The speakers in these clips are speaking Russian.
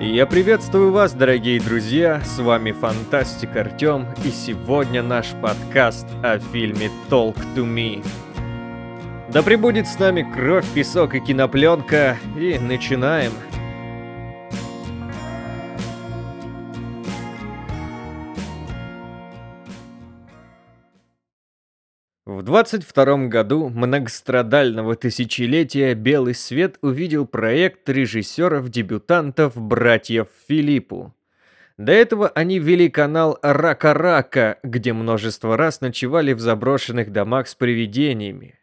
Я приветствую вас, дорогие друзья, с вами Фантастик Артем, и сегодня наш подкаст о фильме Talk to Me. Да пребудет с нами кровь, песок и кинопленка, и начинаем. В 22 году многострадального тысячелетия «Белый свет» увидел проект режиссеров-дебютантов братьев Филиппу. До этого они вели канал «Рака-Рака», где множество раз ночевали в заброшенных домах с привидениями.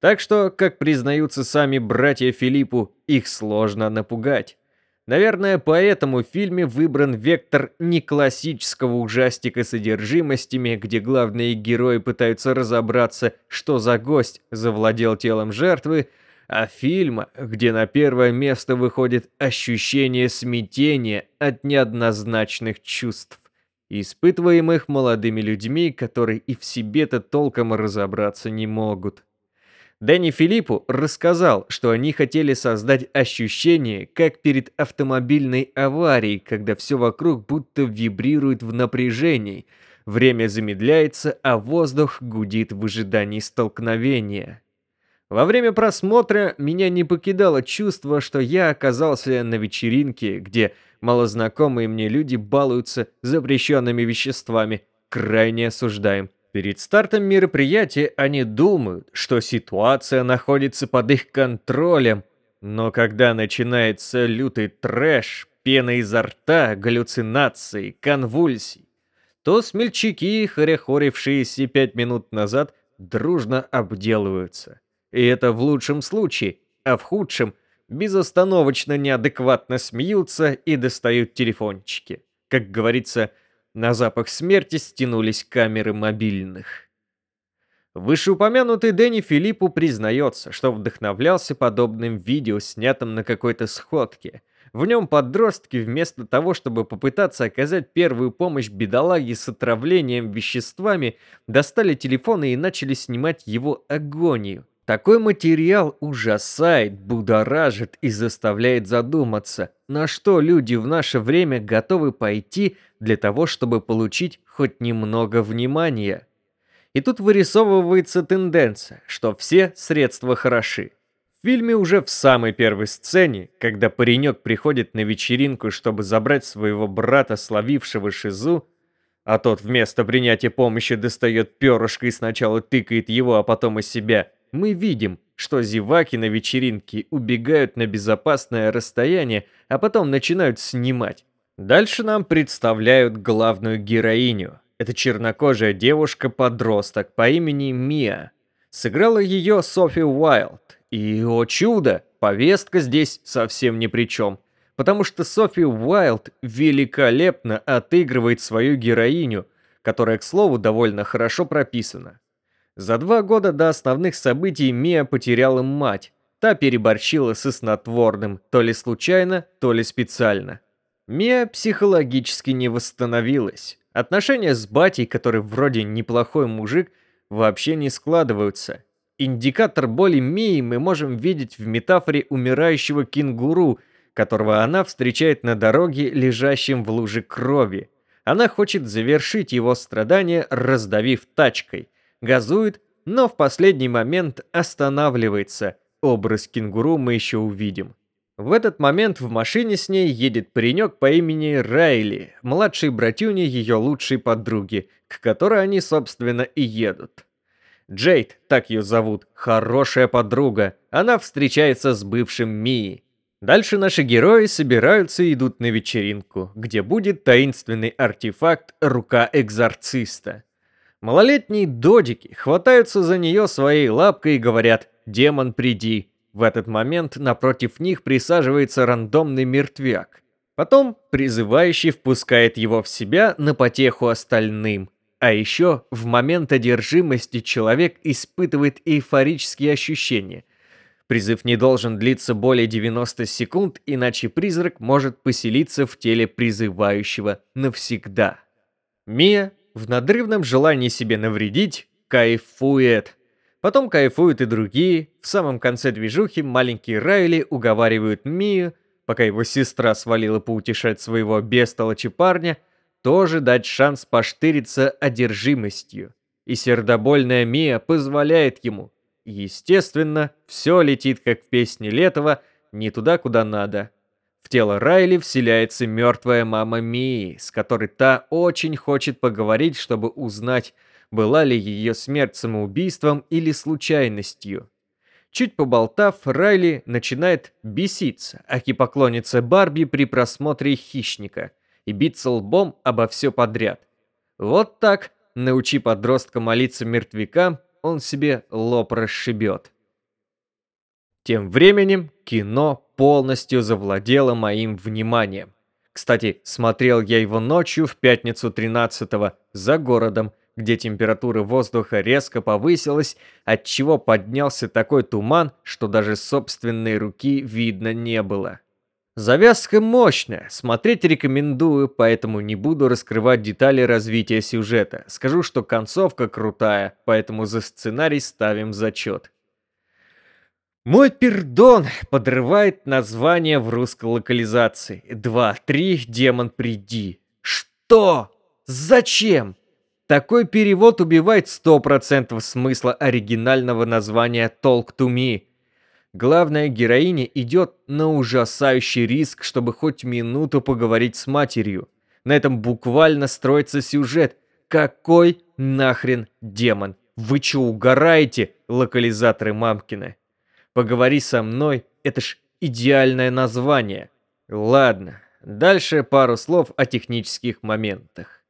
Так что, как признаются сами братья Филиппу, их сложно напугать. Наверное, поэтому в фильме выбран вектор не классического ужастика с содержимостями, где главные герои пытаются разобраться, что за гость завладел телом жертвы, а фильма, где на первое место выходит ощущение смятения от неоднозначных чувств, испытываемых молодыми людьми, которые и в себе-то толком разобраться не могут. Дэнни Филиппу рассказал, что они хотели создать ощущение, как перед автомобильной аварией, когда все вокруг будто вибрирует в напряжении, время замедляется, а воздух гудит в ожидании столкновения. Во время просмотра меня не покидало чувство, что я оказался на вечеринке, где малознакомые мне люди балуются запрещенными веществами, крайне осуждаем. Перед стартом мероприятия они думают, что ситуация находится под их контролем, но когда начинается лютый трэш, пена изо рта, галлюцинации, конвульсий, то смельчаки, хорехорившиеся пять минут назад, дружно обделываются. И это в лучшем случае, а в худшем безостановочно неадекватно смеются и достают телефончики. Как говорится, на запах смерти стянулись камеры мобильных. Вышеупомянутый Дэнни Филиппу признается, что вдохновлялся подобным видео, снятым на какой-то сходке. В нем подростки вместо того, чтобы попытаться оказать первую помощь бедолаге с отравлением веществами, достали телефоны и начали снимать его агонию. Такой материал ужасает, будоражит и заставляет задуматься, на что люди в наше время готовы пойти для того, чтобы получить хоть немного внимания. И тут вырисовывается тенденция, что все средства хороши. В фильме уже в самой первой сцене, когда паренек приходит на вечеринку, чтобы забрать своего брата, словившего шизу, а тот вместо принятия помощи достает перышко и сначала тыкает его, а потом и себя – мы видим, что зеваки на вечеринке убегают на безопасное расстояние, а потом начинают снимать. Дальше нам представляют главную героиню. Это чернокожая девушка-подросток по имени Мия. Сыграла ее Софи Уайлд. И, о чудо, повестка здесь совсем ни при чем. Потому что Софи Уайлд великолепно отыгрывает свою героиню, которая, к слову, довольно хорошо прописана. За два года до основных событий Мия потеряла мать. Та переборщила со снотворным, то ли случайно, то ли специально. Мия психологически не восстановилась. Отношения с батей, который вроде неплохой мужик, вообще не складываются. Индикатор боли Мии мы можем видеть в метафоре умирающего кенгуру, которого она встречает на дороге, лежащем в луже крови. Она хочет завершить его страдания, раздавив тачкой газует, но в последний момент останавливается. Образ кенгуру мы еще увидим. В этот момент в машине с ней едет паренек по имени Райли, младший братюня ее лучшей подруги, к которой они, собственно, и едут. Джейд, так ее зовут, хорошая подруга, она встречается с бывшим Мией. Дальше наши герои собираются и идут на вечеринку, где будет таинственный артефакт «Рука экзорциста». Малолетние додики хватаются за нее своей лапкой и говорят «Демон, приди». В этот момент напротив них присаживается рандомный мертвяк. Потом призывающий впускает его в себя на потеху остальным. А еще в момент одержимости человек испытывает эйфорические ощущения. Призыв не должен длиться более 90 секунд, иначе призрак может поселиться в теле призывающего навсегда. Мия в надрывном желании себе навредить, кайфует. Потом кайфуют и другие. В самом конце движухи маленькие Райли уговаривают Мию пока его сестра свалила поутешать своего бестолочи парня, тоже дать шанс поштыриться одержимостью. И сердобольная Мия позволяет ему. Естественно, все летит, как в песне Летова, не туда, куда надо. В тело Райли вселяется мертвая мама Мии, с которой та очень хочет поговорить, чтобы узнать, была ли ее смерть самоубийством или случайностью. Чуть поболтав, Райли начинает беситься, аки поклонница Барби при просмотре «Хищника» и биться лбом обо все подряд. Вот так, научи подростка молиться мертвякам, он себе лоб расшибет. Тем временем кино полностью завладело моим вниманием. Кстати, смотрел я его ночью в пятницу 13-го за городом, где температура воздуха резко повысилась, отчего поднялся такой туман, что даже собственной руки видно не было. Завязка мощная, смотреть рекомендую, поэтому не буду раскрывать детали развития сюжета. Скажу, что концовка крутая, поэтому за сценарий ставим зачет. Мой пердон подрывает название в русской локализации. Два, три, демон, приди. Что? Зачем? Такой перевод убивает 100% смысла оригинального названия Talk to Me. Главная героиня идет на ужасающий риск, чтобы хоть минуту поговорить с матерью. На этом буквально строится сюжет. Какой нахрен демон? Вы че угораете, локализаторы мамкины? Поговори со мной, это ж идеальное название. Ладно, дальше пару слов о технических моментах.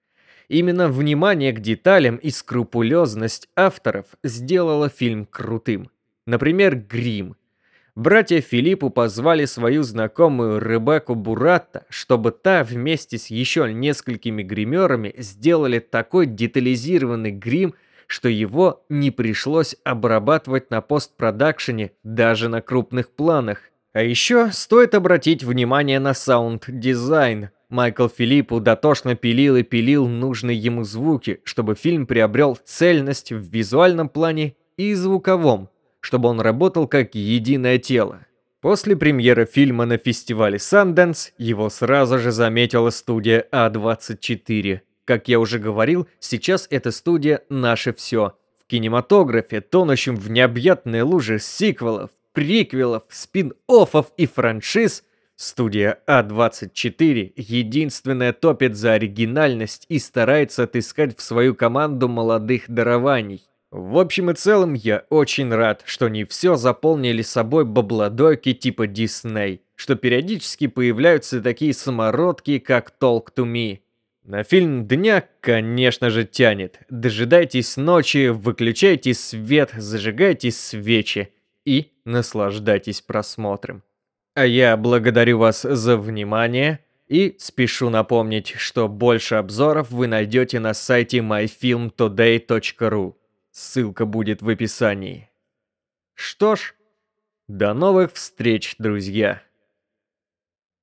Именно внимание к деталям и скрупулезность авторов сделала фильм крутым. Например, грим. Братья Филиппу позвали свою знакомую Ребекку Буратта, чтобы та вместе с еще несколькими гримерами сделали такой детализированный грим, что его не пришлось обрабатывать на постпродакшене даже на крупных планах. А еще стоит обратить внимание на саунд-дизайн. Майкл Филиппу дотошно пилил и пилил нужные ему звуки, чтобы фильм приобрел цельность в визуальном плане и звуковом, чтобы он работал как единое тело. После премьеры фильма на фестивале Sundance его сразу же заметила студия A24. Как я уже говорил, сейчас эта студия «Наше все». В кинематографе, тонущем в необъятной луже сиквелов, приквелов, спин-оффов и франшиз, студия А24 единственная топит за оригинальность и старается отыскать в свою команду молодых дарований. В общем и целом, я очень рад, что не все заполнили собой бабладойки типа Disney, что периодически появляются такие самородки, как Talk to Me. На фильм дня, конечно же, тянет. Дожидайтесь ночи, выключайте свет, зажигайте свечи и наслаждайтесь просмотром. А я благодарю вас за внимание и спешу напомнить, что больше обзоров вы найдете на сайте myfilmtoday.ru. Ссылка будет в описании. Что ж, до новых встреч, друзья!